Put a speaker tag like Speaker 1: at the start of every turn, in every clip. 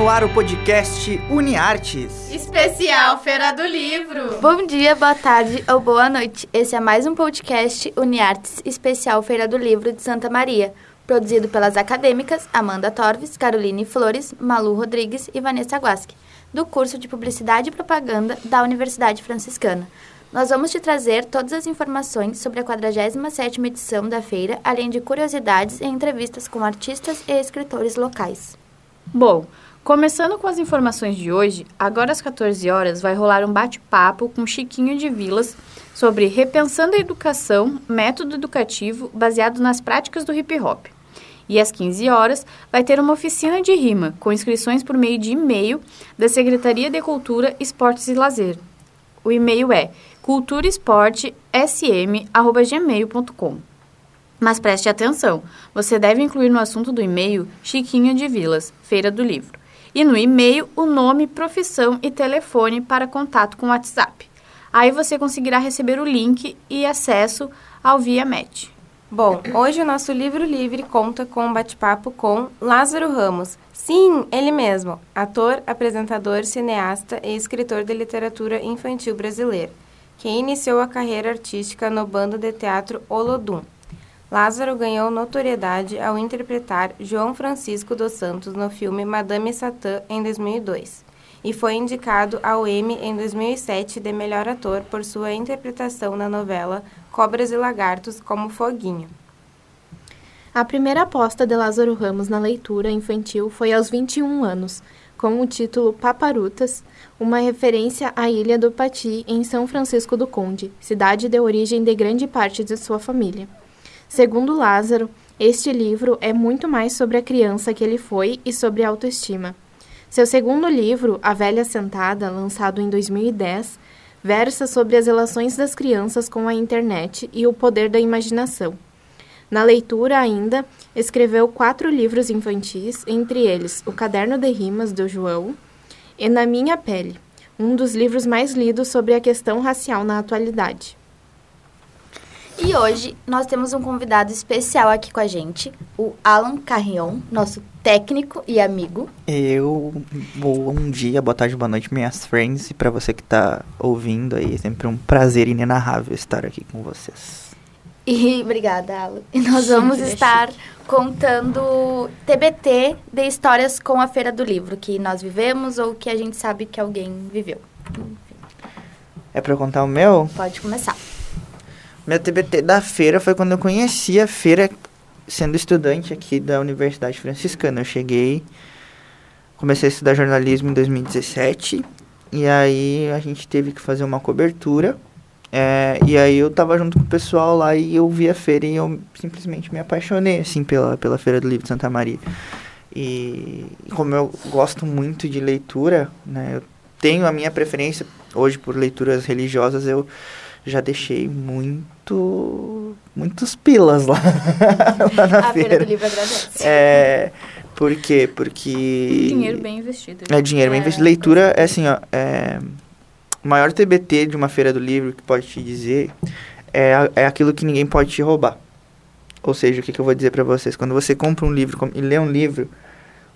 Speaker 1: no ar o podcast UniArtes.
Speaker 2: Especial Feira do Livro.
Speaker 3: Bom dia, boa tarde ou boa noite. Esse é mais um podcast UniArtes Especial Feira do Livro de Santa Maria, produzido pelas acadêmicas Amanda Torves, Caroline Flores, Malu Rodrigues e Vanessa Guasque, do curso de Publicidade e Propaganda da Universidade Franciscana. Nós vamos te trazer todas as informações sobre a 47ª edição da feira, além de curiosidades e entrevistas com artistas e escritores locais.
Speaker 4: Bom, começando com as informações de hoje, agora às 14 horas vai rolar um bate-papo com Chiquinho de Vilas sobre repensando a educação, método educativo baseado nas práticas do hip hop. E às 15 horas vai ter uma oficina de rima com inscrições por meio de e-mail da Secretaria de Cultura, Esportes e Lazer. O e-mail é culturaesportesm@gmail.com. Mas preste atenção, você deve incluir no assunto do e-mail Chiquinho de Vilas, Feira do Livro. E no e-mail o nome, profissão e telefone para contato com o WhatsApp. Aí você conseguirá receber o link e acesso ao Via Match.
Speaker 5: Bom, hoje o nosso livro livre conta com um bate-papo com Lázaro Ramos. Sim, ele mesmo, ator, apresentador, cineasta e escritor de literatura infantil brasileiro, que iniciou a carreira artística no bando de teatro Olodum. Lázaro ganhou notoriedade ao interpretar João Francisco dos Santos no filme Madame Satã em 2002 e foi indicado ao Emmy em 2007 de melhor ator por sua interpretação na novela Cobras e Lagartos como Foguinho.
Speaker 6: A primeira aposta de Lázaro Ramos na leitura infantil foi aos 21 anos, com o título Paparutas, uma referência à ilha do Pati, em São Francisco do Conde, cidade de origem de grande parte de sua família. Segundo Lázaro, este livro é muito mais sobre a criança que ele foi e sobre a autoestima. Seu segundo livro, A Velha Sentada, lançado em 2010, versa sobre as relações das crianças com a internet e o poder da imaginação. Na leitura, ainda, escreveu quatro livros infantis, entre eles O Caderno de Rimas, do João, e Na Minha Pele, um dos livros mais lidos sobre a questão racial na atualidade.
Speaker 3: E hoje nós temos um convidado especial aqui com a gente, o Alan Carrion, nosso técnico e amigo.
Speaker 1: Eu, bom dia, boa tarde, boa noite, minhas friends. E pra você que tá ouvindo aí, é sempre um prazer inenarrável estar aqui com vocês.
Speaker 3: E obrigada, Alan. E nós vamos estar contando TBT de histórias com a Feira do Livro, que nós vivemos ou que a gente sabe que alguém viveu.
Speaker 1: É pra eu contar o meu?
Speaker 3: Pode começar.
Speaker 1: Meu TBT da feira foi quando eu conheci a feira sendo estudante aqui da Universidade Franciscana. Eu cheguei, comecei a estudar jornalismo em 2017 e aí a gente teve que fazer uma cobertura. É, e aí eu tava junto com o pessoal lá e eu vi a feira e eu simplesmente me apaixonei assim pela, pela Feira do Livro de Santa Maria. E como eu gosto muito de leitura, né, eu tenho a minha preferência hoje por leituras religiosas, eu já deixei muito muitos pilas lá, lá na
Speaker 3: a
Speaker 1: feira.
Speaker 3: Feira do Livro agradece.
Speaker 1: É, por quê? Porque
Speaker 4: Dinheiro bem investido.
Speaker 1: é dinheiro bem
Speaker 3: É,
Speaker 1: investido. Leitura é assim, ó, é, o maior TBT de uma feira do livro que pode te dizer é, é aquilo que ninguém pode te roubar. Ou seja, o que, que eu vou dizer pra vocês? Quando você compra um livro e lê um livro,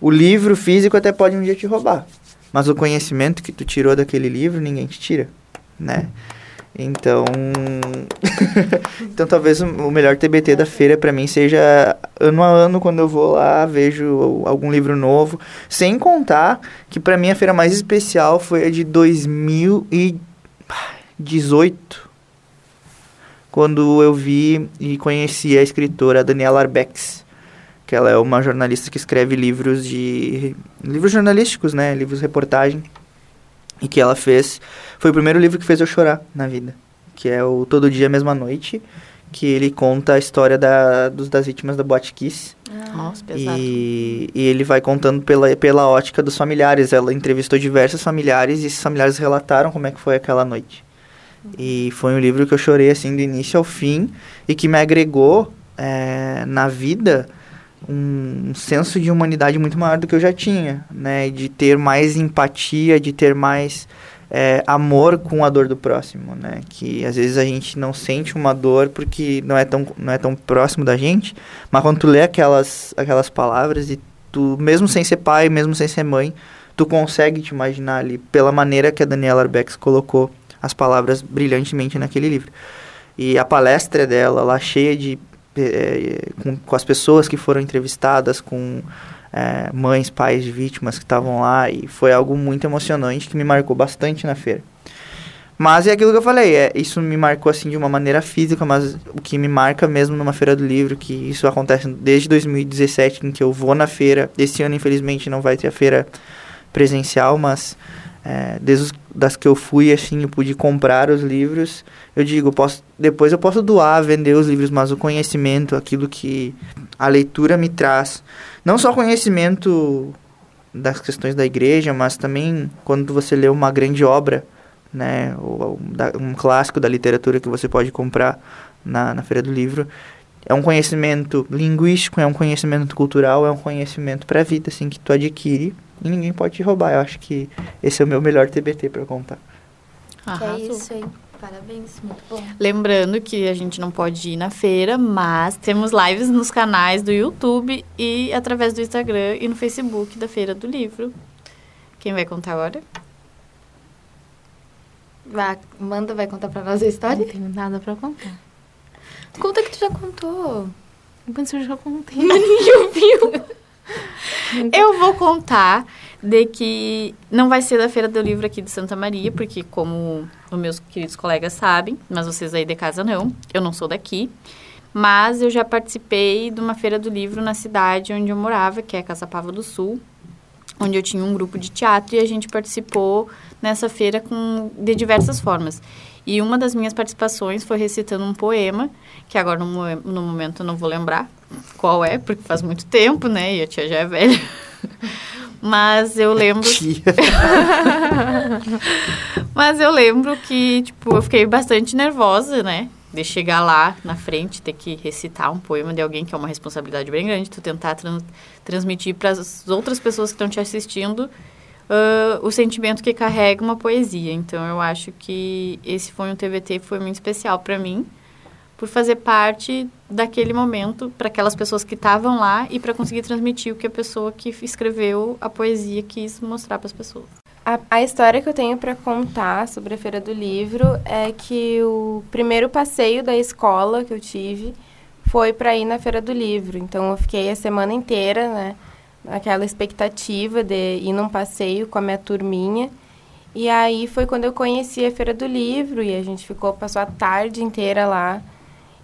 Speaker 1: o livro físico até pode um dia te roubar. Mas o conhecimento que tu tirou daquele livro, ninguém te tira, né? Então, então talvez o, melhor TBT da feira pra mim seja ano a ano quando eu vou lá, vejo algum livro novo, sem contar que pra mim a feira mais especial foi a de 2018, quando eu vi e conheci a escritora Daniela Arbex, que ela é uma jornalista que escreve livros de livros jornalísticos, né, livros reportagem, e que ela fez foi o primeiro livro que fez eu chorar na vida, que é o Todo Dia Mesma Noite, que ele conta a história da, dos, das vítimas da Boate Kiss.
Speaker 4: Nossa, pesado.
Speaker 1: E, e ele vai contando pela, pela ótica dos familiares. Ela entrevistou diversos familiares e esses familiares relataram como é que foi aquela noite. E foi um livro que eu chorei assim do início ao fim e que me agregou eh, na vida um, senso de humanidade muito maior do que eu já tinha, né? De ter mais empatia, de ter mais é, amor com a dor do próximo, né? Que às vezes a gente não sente uma dor porque não é tão, não é tão próximo da gente, mas quando tu lê aquelas, aquelas palavras e tu, mesmo sem ser pai, mesmo sem ser mãe, tu consegue te imaginar ali, pela maneira que a Daniela Arbex colocou as palavras brilhantemente naquele livro. E a palestra dela, lá cheia de. É, com, com, as pessoas que foram entrevistadas, com é, mães, pais de vítimas que estavam lá, e foi algo muito emocionante que me marcou bastante na feira. Mas é aquilo que eu falei, é, isso me marcou assim de uma maneira física, mas o que me marca mesmo numa feira do livro, que isso acontece desde 2017, em que eu vou na feira. Esse ano, infelizmente, não vai ter a feira presencial, mas é, desde os, das que eu fui, assim, pude comprar os livros. Eu digo, posso, depois eu posso doar, vender os livros, mas o conhecimento, aquilo que a leitura me traz, não só conhecimento das questões da igreja, mas também quando você lê uma grande obra, né, um clássico da literatura que você pode comprar na, na feira do livro, é um conhecimento linguístico, é um conhecimento cultural, é um conhecimento para a vida, assim, que tu adquire e ninguém pode te roubar. Eu acho que esse é o meu melhor TBT para contar.
Speaker 3: Que é isso aí. Parabéns, muito bom.
Speaker 4: Lembrando que a gente não pode ir na feira, mas temos lives nos canais do YouTube e através do Instagram e no Facebook da Feira do Livro. Quem vai contar agora?
Speaker 3: Vai, Manda vai contar pra nós a história?
Speaker 6: Não tenho nada pra contar.
Speaker 3: Conta que tu já contou.
Speaker 6: Que eu já contei.
Speaker 4: Ninguém ouviu. Eu vou contar de que não vai ser da Feira do Livro aqui de Santa Maria, porque como os meus queridos colegas sabem, mas vocês aí de casa não, eu não sou daqui. Mas eu já participei de uma Feira do Livro na cidade onde eu morava, que é Caçapava do Sul, onde eu tinha um grupo de teatro e a gente participou nessa feira com, de diversas formas. E uma das minhas participações foi recitando um poema, que agora no, no momento eu não vou lembrar qual é, porque faz muito tempo, né? E a tia já é velha. Mas eu lembro. Mas eu lembro que, tipo, eu fiquei bastante nervosa, né? De chegar lá na frente, ter que recitar um poema de alguém que é uma responsabilidade bem grande, tu tentar trans transmitir para as outras pessoas que estão te assistindo uh, o sentimento que carrega uma poesia. Então, eu acho que esse foi um TVT foi muito especial para mim, por fazer parte daquele momento para aquelas pessoas que estavam lá e para conseguir transmitir o que a pessoa que escreveu a poesia quis mostrar para as pessoas.
Speaker 5: A, a, história que eu tenho para contar sobre a Feira do Livro é que o primeiro passeio da escola que eu tive foi para ir na Feira do Livro. Então, eu fiquei a semana inteira, né? aquela expectativa de ir num passeio com a minha turminha. E aí foi quando eu conheci a Feira do Livro e a gente ficou, passou a tarde inteira lá.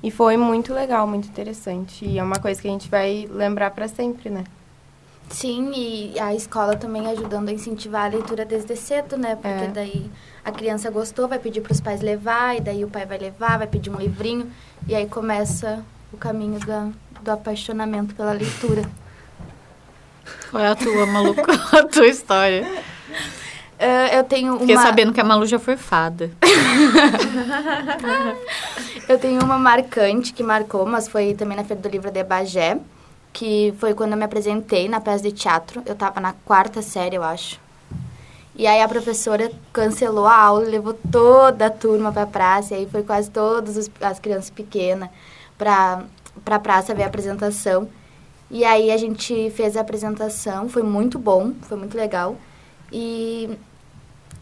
Speaker 5: E foi muito legal, muito interessante. E é uma coisa que a gente vai lembrar para sempre, né?
Speaker 3: Sim, e a escola também ajudando a incentivar a leitura desde cedo, né? Porque é. daí a criança gostou, vai pedir para os pais levar, e daí o pai vai levar, vai pedir um livrinho, e aí começa o caminho da, do apaixonamento pela leitura.
Speaker 4: Qual é a tua, maluco? a tua história?
Speaker 3: Uh, eu tenho uma...
Speaker 4: Fiquei sabendo que a Malu já foi fada.
Speaker 3: eu tenho uma marcante que marcou, mas foi também na Feira do Livro de Bagé, que foi quando eu me apresentei na peça de teatro. Eu tava na quarta série, eu acho. E aí a professora cancelou a aula e levou toda a turma pra praça. E aí foi quase todas as crianças pequenas pra, pra praça ver a apresentação. E aí a gente fez a apresentação, foi muito bom, foi muito legal. E,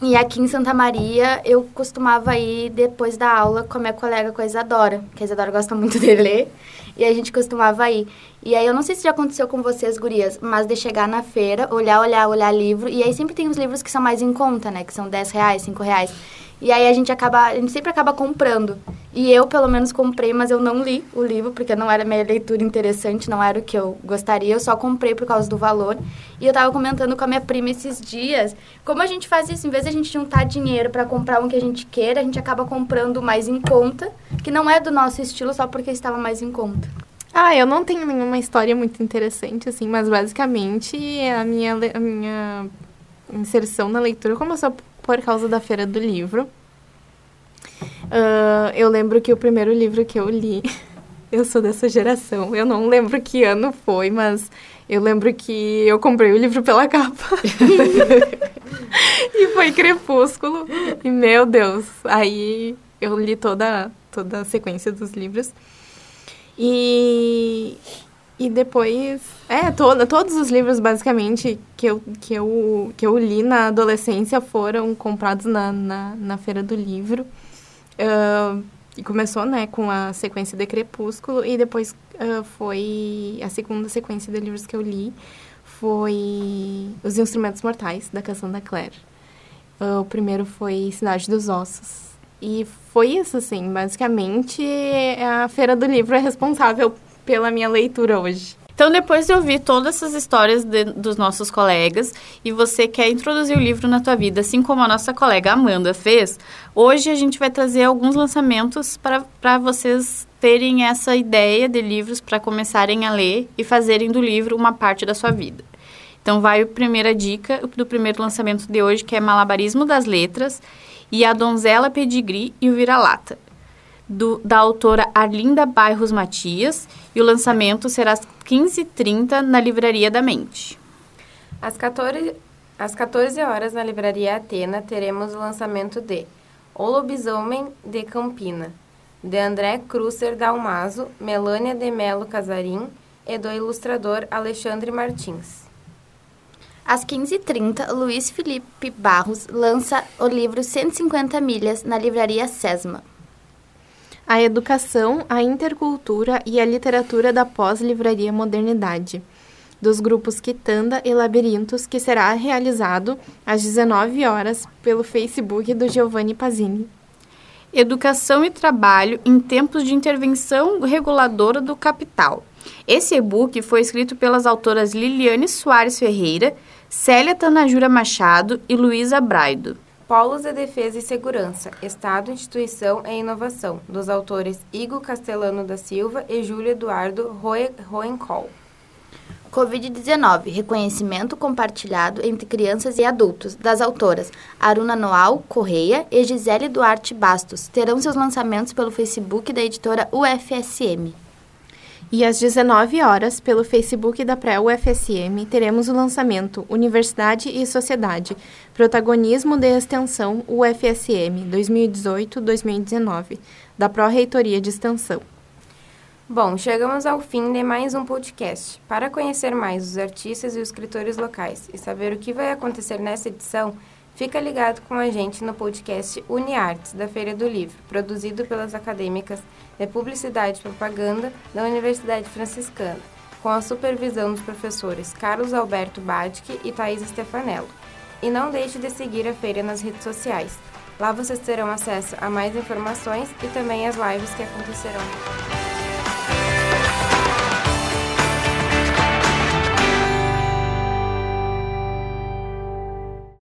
Speaker 3: e aqui em Santa Maria eu costumava ir depois da aula com a minha colega, com a Isadora, que a Isadora gosta muito de ler, e a gente costumava ir. E aí eu não sei se já aconteceu com vocês, gurias, mas de chegar na feira, olhar, olhar, olhar livro, e aí sempre tem os livros que são mais em conta, né, que são 10 reais, 5 reais. E aí a gente acaba, a gente sempre acaba comprando. E eu, pelo menos, comprei, mas eu não li o livro, porque não era minha leitura interessante, não era o que eu gostaria. Eu só comprei por causa do valor. E eu tava comentando com a minha prima esses dias, como a gente faz isso, em vez de a gente juntar dinheiro para comprar um que a gente queira, a gente acaba comprando mais em conta, que não é do nosso estilo só porque estava mais em conta.
Speaker 6: Ah, eu não tenho nenhuma história muito interessante, assim, mas basicamente a minha, a minha inserção na leitura começou por causa da Feira do Livro. Uh, eu lembro que o primeiro livro que eu li, eu sou dessa geração, eu não lembro que ano foi, mas eu lembro que eu comprei o livro pela capa. e foi Crepúsculo. E, meu Deus, aí eu li toda, toda a sequência dos livros. E E depois, é, to, todos os livros basicamente que eu, que, eu, que eu li na adolescência foram comprados na, na, na feira do livro. Uh, e começou, né, com a sequência de Crepúsculo e depois uh, foi a segunda sequência de livros que eu li foi Os Instrumentos Mortais, da Canção da Claire. Uh, o primeiro foi Cidade dos Ossos. E foi isso, assim, basicamente a Feira do Livro é responsável pela minha leitura hoje.
Speaker 4: Então, depois de ouvir todas essas histórias de, dos nossos colegas e você quer introduzir o livro na tua vida, assim como a nossa colega Amanda fez, hoje a gente vai trazer alguns lançamentos para vocês terem essa ideia de livros para começarem a ler e fazerem do livro uma parte da sua vida. Então, vai a primeira dica do primeiro lançamento de hoje, que é Malabarismo das Letras e A Donzela Pedigree e o Vira-Lata do, da autora Arlinda Bairros Matias e o lançamento será às 15h30 na Livraria da Mente.
Speaker 5: Às 14, às 14 horas na Livraria Atena teremos o lançamento de O Lobisomem de Campina, de André Crusser Dalmaso, Melânia de Melo Casarim e do ilustrador Alexandre Martins.
Speaker 3: Às 15h30, Luiz Felipe Barros lança o livro 150 Milhas na Livraria Sesma
Speaker 6: a educação, a intercultura e a literatura da pós-livraria modernidade, dos grupos Quitanda e Labirintos, que será realizado às 19 horas pelo Facebook do Giovanni Pazini.
Speaker 4: Educação e trabalho em tempos de intervenção reguladora do capital. Esse e-book foi escrito pelas autoras Liliane Soares Ferreira, Célia Tanajura Machado e Luísa Braido.
Speaker 5: Polos de Defesa e Segurança, Estado, Instituição e Inovação, dos autores Igor Castellano da Silva e Júlio Eduardo Roencol.
Speaker 3: Covid-19, reconhecimento compartilhado entre crianças e adultos, das autoras Aruna Noal Correia e Gisele Duarte Bastos, terão seus lançamentos pelo Facebook da editora UFSM.
Speaker 6: E às 19 horas, pelo Facebook da Pré-UFSM, teremos o lançamento Universidade e Sociedade, Protagonismo de Extensão UFSM 2018-2019, da Pró-Reitoria de Extensão.
Speaker 5: Bom, chegamos ao fim de mais um podcast. Para conhecer mais os artistas e os escritores locais e saber o que vai acontecer nessa edição, Fica ligado com a gente no podcast UniArtes, da Feira do Livro, produzido pelas acadêmicas de Publicidade e Propaganda da Universidade Franciscana, com a supervisão dos professores Carlos Alberto Badke e Thaís Stefanello. E não deixe de seguir a feira nas redes sociais. Lá vocês terão acesso a mais informações e também as lives que acontecerão.